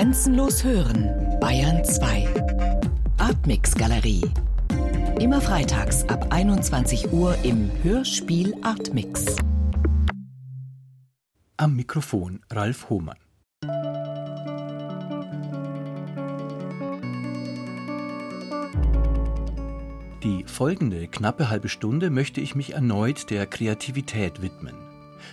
Grenzenlos hören, Bayern 2. Artmix Galerie. Immer freitags ab 21 Uhr im Hörspiel Artmix. Am Mikrofon Ralf Hohmann. Die folgende knappe halbe Stunde möchte ich mich erneut der Kreativität widmen.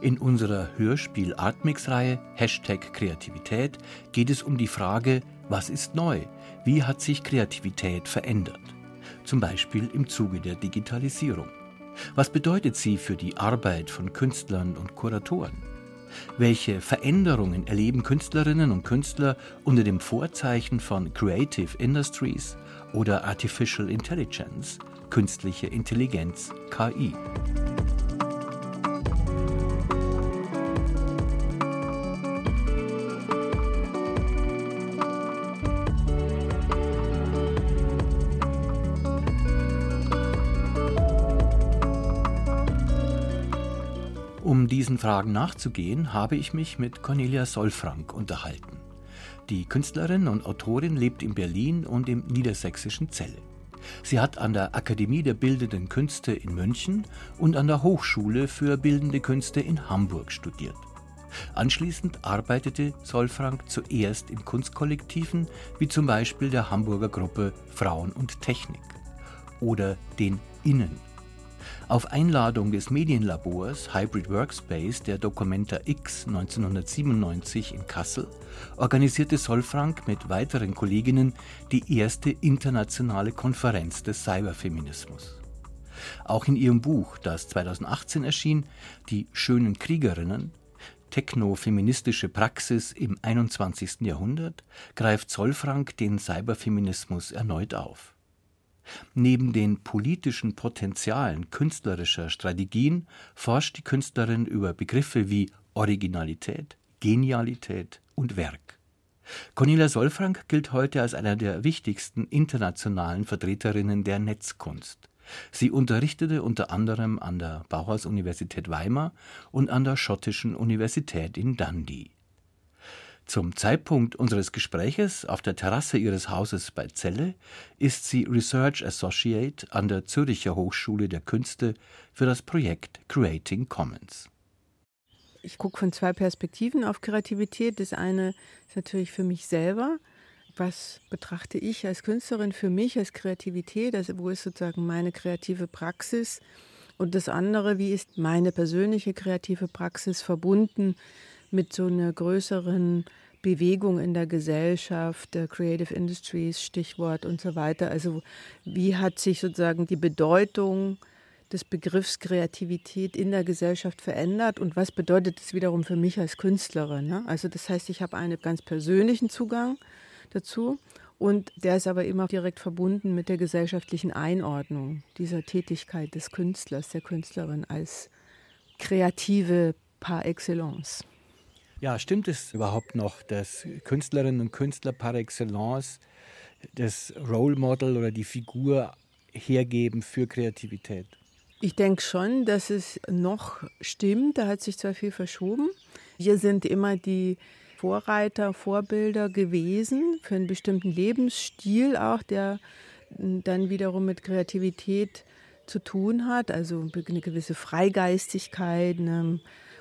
In unserer Hörspiel-Artmix-Reihe Hashtag Kreativität geht es um die Frage, was ist neu? Wie hat sich Kreativität verändert? Zum Beispiel im Zuge der Digitalisierung. Was bedeutet sie für die Arbeit von Künstlern und Kuratoren? Welche Veränderungen erleben Künstlerinnen und Künstler unter dem Vorzeichen von Creative Industries oder Artificial Intelligence, künstliche Intelligenz, KI? Diesen Fragen nachzugehen, habe ich mich mit Cornelia Solfrank unterhalten. Die Künstlerin und Autorin lebt in Berlin und im niedersächsischen Celle. Sie hat an der Akademie der Bildenden Künste in München und an der Hochschule für Bildende Künste in Hamburg studiert. Anschließend arbeitete Solfrank zuerst in Kunstkollektiven wie zum Beispiel der Hamburger Gruppe Frauen und Technik oder den Innen auf Einladung des Medienlabors Hybrid Workspace der Documenta X 1997 in Kassel organisierte Solfrank mit weiteren Kolleginnen die erste internationale Konferenz des Cyberfeminismus. Auch in ihrem Buch, das 2018 erschien, Die schönen Kriegerinnen, Technofeministische Praxis im 21. Jahrhundert, greift Zollfrank den Cyberfeminismus erneut auf. Neben den politischen Potenzialen künstlerischer Strategien forscht die Künstlerin über Begriffe wie Originalität, Genialität und Werk. Cornelia Solfrank gilt heute als einer der wichtigsten internationalen Vertreterinnen der Netzkunst. Sie unterrichtete unter anderem an der Bauhaus-Universität Weimar und an der Schottischen Universität in Dundee. Zum Zeitpunkt unseres Gespräches auf der Terrasse ihres Hauses bei Celle ist sie Research Associate an der Zürcher Hochschule der Künste für das Projekt Creating Commons. Ich gucke von zwei Perspektiven auf Kreativität. Das eine ist natürlich für mich selber. Was betrachte ich als Künstlerin für mich als Kreativität? Also wo ist sozusagen meine kreative Praxis? Und das andere, wie ist meine persönliche kreative Praxis verbunden mit so einer größeren Bewegung in der Gesellschaft, der Creative Industries, Stichwort und so weiter. Also wie hat sich sozusagen die Bedeutung des Begriffs Kreativität in der Gesellschaft verändert und was bedeutet das wiederum für mich als Künstlerin? Ne? Also das heißt, ich habe einen ganz persönlichen Zugang dazu und der ist aber immer direkt verbunden mit der gesellschaftlichen Einordnung dieser Tätigkeit des Künstlers, der Künstlerin als kreative par excellence. Ja, stimmt es überhaupt noch, dass Künstlerinnen und Künstler par excellence das Role Model oder die Figur hergeben für Kreativität? Ich denke schon, dass es noch stimmt. Da hat sich zwar viel verschoben. Wir sind immer die Vorreiter, Vorbilder gewesen für einen bestimmten Lebensstil auch, der dann wiederum mit Kreativität zu tun hat. Also eine gewisse Freigeistigkeit, eine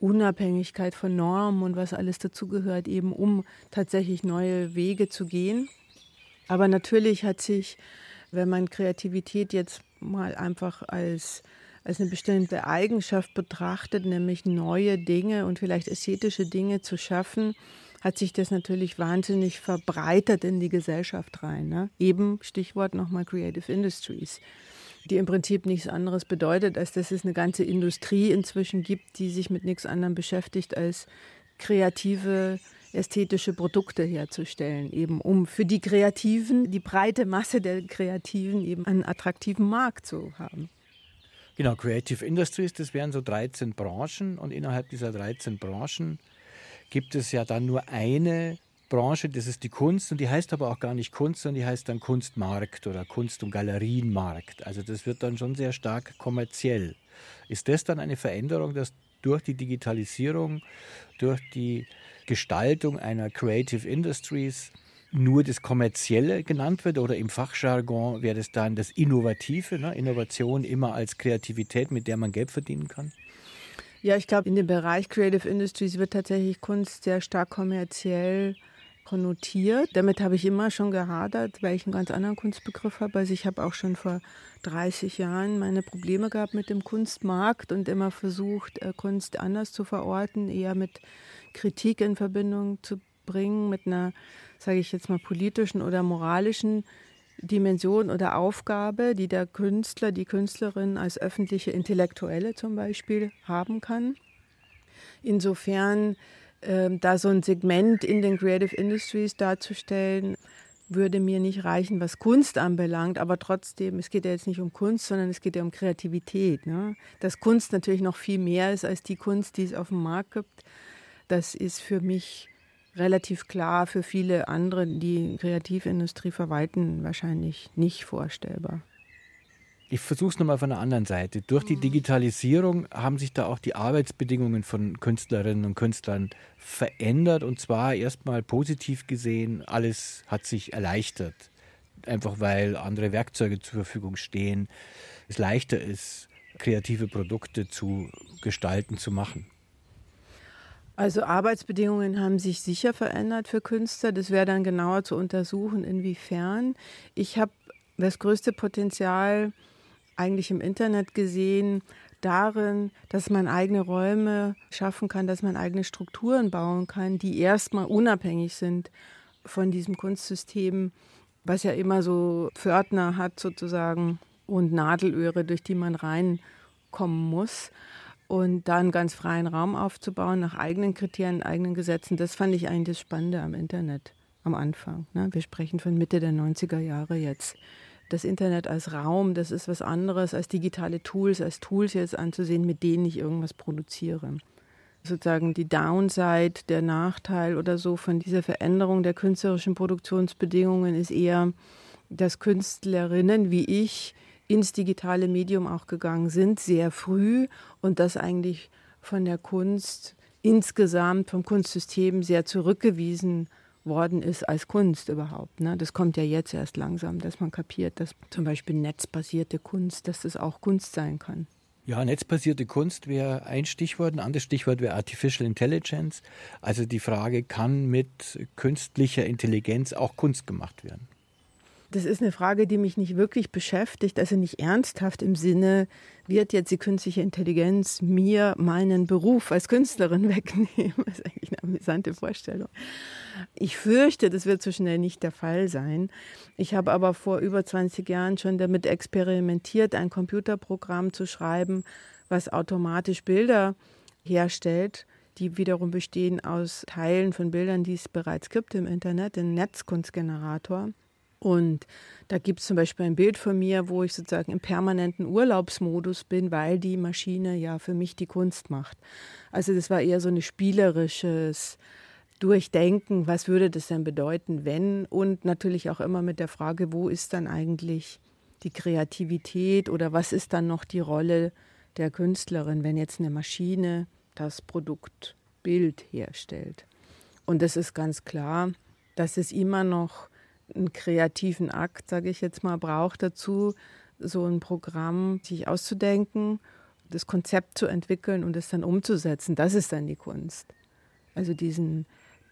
Unabhängigkeit von Normen und was alles dazugehört, eben um tatsächlich neue Wege zu gehen. Aber natürlich hat sich, wenn man Kreativität jetzt mal einfach als, als eine bestimmte Eigenschaft betrachtet, nämlich neue Dinge und vielleicht ästhetische Dinge zu schaffen, hat sich das natürlich wahnsinnig verbreitet in die Gesellschaft rein. Ne? Eben Stichwort nochmal Creative Industries die im Prinzip nichts anderes bedeutet, als dass es eine ganze Industrie inzwischen gibt, die sich mit nichts anderem beschäftigt, als kreative ästhetische Produkte herzustellen, eben um für die Kreativen, die breite Masse der Kreativen eben einen attraktiven Markt zu haben. Genau, Creative Industries, das wären so 13 Branchen und innerhalb dieser 13 Branchen gibt es ja dann nur eine Branche, das ist die Kunst und die heißt aber auch gar nicht Kunst, sondern die heißt dann Kunstmarkt oder Kunst- und Galerienmarkt. Also das wird dann schon sehr stark kommerziell. Ist das dann eine Veränderung, dass durch die Digitalisierung, durch die Gestaltung einer Creative Industries nur das Kommerzielle genannt wird oder im Fachjargon wäre das dann das Innovative, ne? Innovation immer als Kreativität, mit der man Geld verdienen kann? Ja, ich glaube, in dem Bereich Creative Industries wird tatsächlich Kunst sehr stark kommerziell konnotiert. Damit habe ich immer schon gehadert, weil ich einen ganz anderen Kunstbegriff habe. Also ich habe auch schon vor 30 Jahren meine Probleme gehabt mit dem Kunstmarkt und immer versucht, äh, Kunst anders zu verorten, eher mit Kritik in Verbindung zu bringen, mit einer, sage ich jetzt mal, politischen oder moralischen Dimension oder Aufgabe, die der Künstler, die Künstlerin als öffentliche Intellektuelle zum Beispiel haben kann. Insofern ähm, da so ein Segment in den Creative Industries darzustellen, würde mir nicht reichen, was Kunst anbelangt, aber trotzdem, es geht ja jetzt nicht um Kunst, sondern es geht ja um Kreativität. Ne? Dass Kunst natürlich noch viel mehr ist als die Kunst, die es auf dem Markt gibt, das ist für mich relativ klar, für viele andere, die Kreativindustrie verwalten, wahrscheinlich nicht vorstellbar. Ich versuche es nochmal von der anderen Seite. Durch die mhm. Digitalisierung haben sich da auch die Arbeitsbedingungen von Künstlerinnen und Künstlern verändert und zwar erstmal positiv gesehen, alles hat sich erleichtert. Einfach weil andere Werkzeuge zur Verfügung stehen, es leichter ist, kreative Produkte zu gestalten, zu machen. Also Arbeitsbedingungen haben sich sicher verändert für Künstler. Das wäre dann genauer zu untersuchen, inwiefern. Ich habe das größte Potenzial eigentlich im Internet gesehen darin, dass man eigene Räume schaffen kann, dass man eigene Strukturen bauen kann, die erstmal unabhängig sind von diesem Kunstsystem, was ja immer so Pförtner hat sozusagen und Nadelöhre, durch die man reinkommen muss. Und da einen ganz freien Raum aufzubauen, nach eigenen Kriterien, eigenen Gesetzen, das fand ich eigentlich das Spannende am Internet am Anfang. Ne? Wir sprechen von Mitte der 90er Jahre jetzt das Internet als Raum, das ist was anderes als digitale Tools, als Tools jetzt anzusehen, mit denen ich irgendwas produziere. Sozusagen die Downside, der Nachteil oder so von dieser Veränderung der künstlerischen Produktionsbedingungen ist eher, dass Künstlerinnen wie ich ins digitale Medium auch gegangen sind, sehr früh und das eigentlich von der Kunst insgesamt, vom Kunstsystem sehr zurückgewiesen worden ist als Kunst überhaupt. Ne? Das kommt ja jetzt erst langsam, dass man kapiert, dass zum Beispiel netzbasierte Kunst, dass das auch Kunst sein kann. Ja, netzbasierte Kunst wäre ein Stichwort. Ein anderes Stichwort wäre Artificial Intelligence. Also die Frage, kann mit künstlicher Intelligenz auch Kunst gemacht werden? Das ist eine Frage, die mich nicht wirklich beschäftigt, also nicht ernsthaft im Sinne, wird jetzt die künstliche Intelligenz mir meinen Beruf als Künstlerin wegnehmen? Das ist eigentlich eine amüsante Vorstellung. Ich fürchte, das wird so schnell nicht der Fall sein. Ich habe aber vor über 20 Jahren schon damit experimentiert, ein Computerprogramm zu schreiben, was automatisch Bilder herstellt die wiederum bestehen aus Teilen von Bildern, die es bereits gibt im Internet, den Netzkunstgenerator. Und da gibt es zum Beispiel ein Bild von mir, wo ich sozusagen im permanenten Urlaubsmodus bin, weil die Maschine ja für mich die Kunst macht. Also das war eher so ein spielerisches Durchdenken, was würde das denn bedeuten, wenn? Und natürlich auch immer mit der Frage, wo ist dann eigentlich die Kreativität oder was ist dann noch die Rolle der Künstlerin, wenn jetzt eine Maschine das Produkt Bild herstellt. Und es ist ganz klar, dass es immer noch einen kreativen Akt, sage ich jetzt mal, braucht dazu, so ein Programm sich auszudenken, das Konzept zu entwickeln und es dann umzusetzen. Das ist dann die Kunst. Also diesen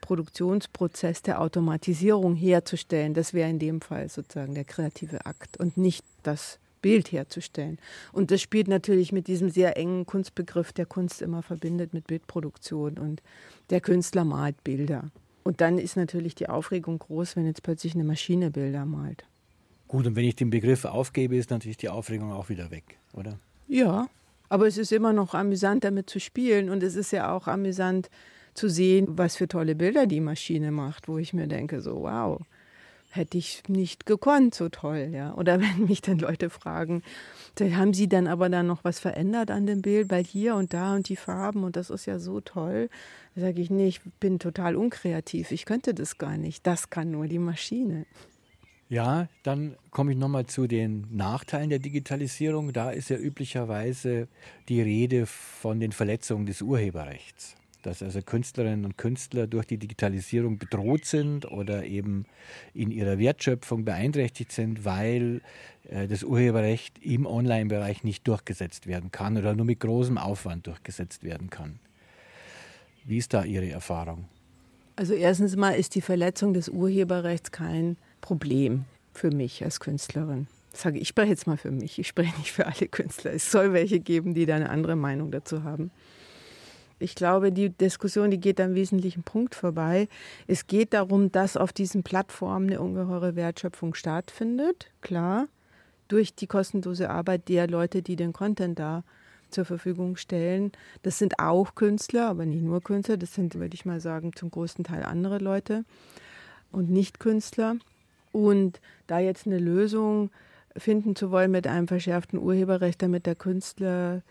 Produktionsprozess der Automatisierung herzustellen, das wäre in dem Fall sozusagen der kreative Akt und nicht das Bild herzustellen. Und das spielt natürlich mit diesem sehr engen Kunstbegriff, der Kunst immer verbindet mit Bildproduktion und der Künstler malt Bilder. Und dann ist natürlich die Aufregung groß, wenn jetzt plötzlich eine Maschine Bilder malt. Gut, und wenn ich den Begriff aufgebe, ist natürlich die Aufregung auch wieder weg, oder? Ja, aber es ist immer noch amüsant, damit zu spielen. Und es ist ja auch amüsant zu sehen, was für tolle Bilder die Maschine macht, wo ich mir denke, so, wow, hätte ich nicht gekonnt, so toll, ja. Oder wenn mich dann Leute fragen, haben sie dann aber dann noch was verändert an dem Bild, weil hier und da und die Farben und das ist ja so toll. Sage ich, nee, ich bin total unkreativ, ich könnte das gar nicht. Das kann nur die Maschine. Ja, dann komme ich nochmal zu den Nachteilen der Digitalisierung. Da ist ja üblicherweise die Rede von den Verletzungen des Urheberrechts. Dass also Künstlerinnen und Künstler durch die Digitalisierung bedroht sind oder eben in ihrer Wertschöpfung beeinträchtigt sind, weil äh, das Urheberrecht im Online-Bereich nicht durchgesetzt werden kann oder nur mit großem Aufwand durchgesetzt werden kann. Wie ist da Ihre Erfahrung? Also erstens mal ist die Verletzung des Urheberrechts kein Problem für mich als Künstlerin. Sage ich spreche jetzt mal für mich. Ich spreche nicht für alle Künstler. Es soll welche geben, die da eine andere Meinung dazu haben. Ich glaube, die Diskussion, die geht am wesentlichen Punkt vorbei. Es geht darum, dass auf diesen Plattformen eine ungeheure Wertschöpfung stattfindet, klar, durch die kostenlose Arbeit der Leute, die den Content da zur Verfügung stellen. Das sind auch Künstler, aber nicht nur Künstler. Das sind, würde ich mal sagen, zum größten Teil andere Leute und nicht Künstler. Und da jetzt eine Lösung finden zu wollen mit einem verschärften Urheberrecht, damit der Künstler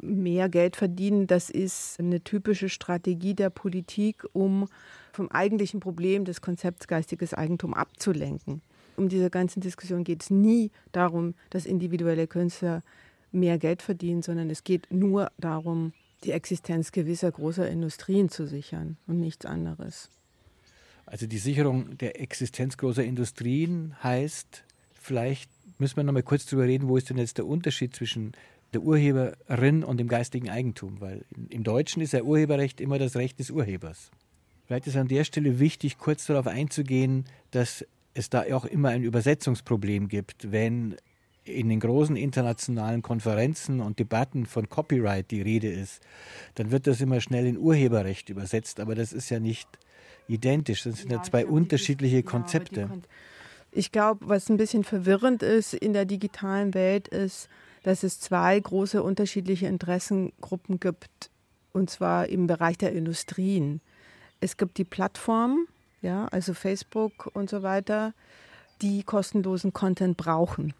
mehr Geld verdienen, das ist eine typische Strategie der Politik, um vom eigentlichen Problem des Konzepts geistiges Eigentum abzulenken. Um diese ganzen Diskussion geht es nie darum, dass individuelle Künstler mehr Geld verdienen, sondern es geht nur darum, die Existenz gewisser großer Industrien zu sichern und nichts anderes. Also die Sicherung der Existenz großer Industrien heißt, vielleicht müssen wir noch mal kurz darüber reden, wo ist denn jetzt der Unterschied zwischen der Urheberin und dem geistigen Eigentum, weil im Deutschen ist ja Urheberrecht immer das Recht des Urhebers. Vielleicht ist an der Stelle wichtig, kurz darauf einzugehen, dass es da auch immer ein Übersetzungsproblem gibt, wenn in den großen internationalen Konferenzen und Debatten von Copyright die Rede ist, dann wird das immer schnell in Urheberrecht übersetzt, aber das ist ja nicht identisch, das sind ja, ja zwei unterschiedliche Konzepte. Ich glaube, was ein bisschen verwirrend ist in der digitalen Welt, ist, dass es zwei große unterschiedliche Interessengruppen gibt, und zwar im Bereich der Industrien. Es gibt die Plattformen, ja, also Facebook und so weiter, die kostenlosen Content brauchen.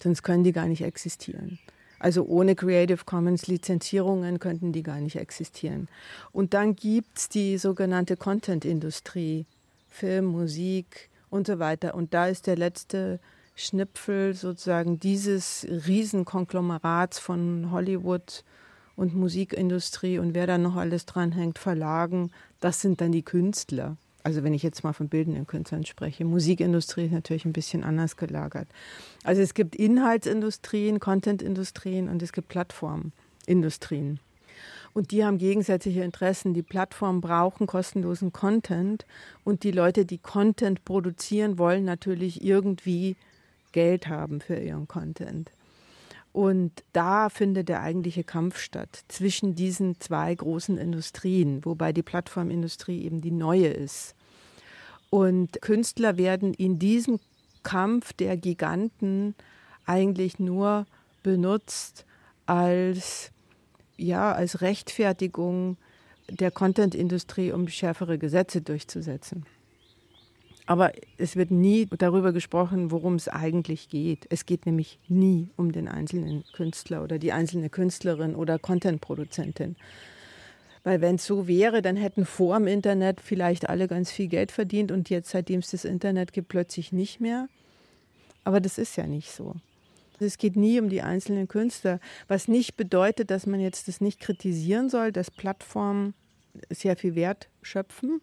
Sonst können die gar nicht existieren. Also ohne Creative Commons Lizenzierungen könnten die gar nicht existieren. Und dann gibt es die sogenannte Content-Industrie, Film, Musik und so weiter. Und da ist der letzte Schnipfel sozusagen dieses Riesenkonglomerats von Hollywood und Musikindustrie und wer da noch alles dranhängt, Verlagen, das sind dann die Künstler. Also wenn ich jetzt mal von bildenden Künstlern spreche. Musikindustrie ist natürlich ein bisschen anders gelagert. Also es gibt Inhaltsindustrien, Contentindustrien und es gibt Plattformindustrien. Und die haben gegensätzliche Interessen. Die Plattformen brauchen kostenlosen Content und die Leute, die Content produzieren, wollen natürlich irgendwie Geld haben für ihren Content. Und da findet der eigentliche Kampf statt zwischen diesen zwei großen Industrien, wobei die Plattformindustrie eben die neue ist. Und Künstler werden in diesem Kampf der Giganten eigentlich nur benutzt als, ja, als Rechtfertigung der Contentindustrie, um schärfere Gesetze durchzusetzen. Aber es wird nie darüber gesprochen, worum es eigentlich geht. Es geht nämlich nie um den einzelnen Künstler oder die einzelne Künstlerin oder Contentproduzentin. Weil wenn es so wäre, dann hätten vor dem Internet vielleicht alle ganz viel Geld verdient und jetzt, seitdem es das Internet gibt, plötzlich nicht mehr. Aber das ist ja nicht so. Es geht nie um die einzelnen Künstler, was nicht bedeutet, dass man jetzt das nicht kritisieren soll, dass Plattformen sehr viel Wert schöpfen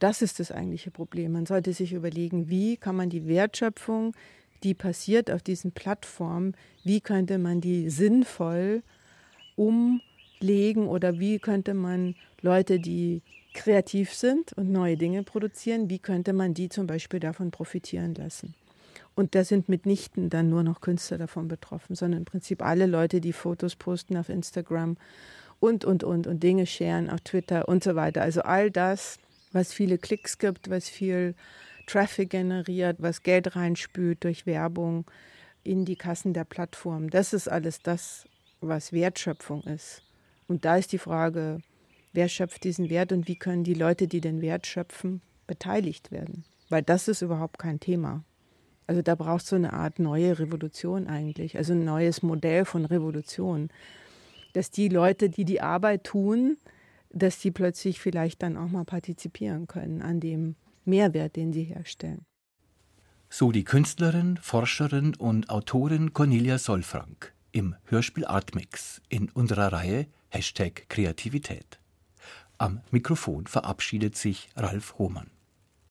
das ist das eigentliche Problem. Man sollte sich überlegen, wie kann man die Wertschöpfung, die passiert auf diesen Plattformen, wie könnte man die sinnvoll umlegen oder wie könnte man Leute, die kreativ sind und neue Dinge produzieren, wie könnte man die zum Beispiel davon profitieren lassen. Und da sind mitnichten dann nur noch Künstler davon betroffen, sondern im Prinzip alle Leute, die Fotos posten auf Instagram und, und, und, und Dinge scheren auf Twitter und so weiter. Also all das was viele Klicks gibt, was viel Traffic generiert, was Geld reinspült durch Werbung in die Kassen der Plattform. Das ist alles das, was Wertschöpfung ist. Und da ist die Frage, wer schöpft diesen Wert und wie können die Leute, die den Wert schöpfen, beteiligt werden? Weil das ist überhaupt kein Thema. Also da brauchst du eine Art neue Revolution eigentlich, also ein neues Modell von Revolution, dass die Leute, die die Arbeit tun, dass die plötzlich vielleicht dann auch mal partizipieren können an dem Mehrwert, den sie herstellen. So die Künstlerin, Forscherin und Autorin Cornelia Solfrank im Hörspiel Artmix in unserer Reihe Hashtag Kreativität. Am Mikrofon verabschiedet sich Ralf Hohmann.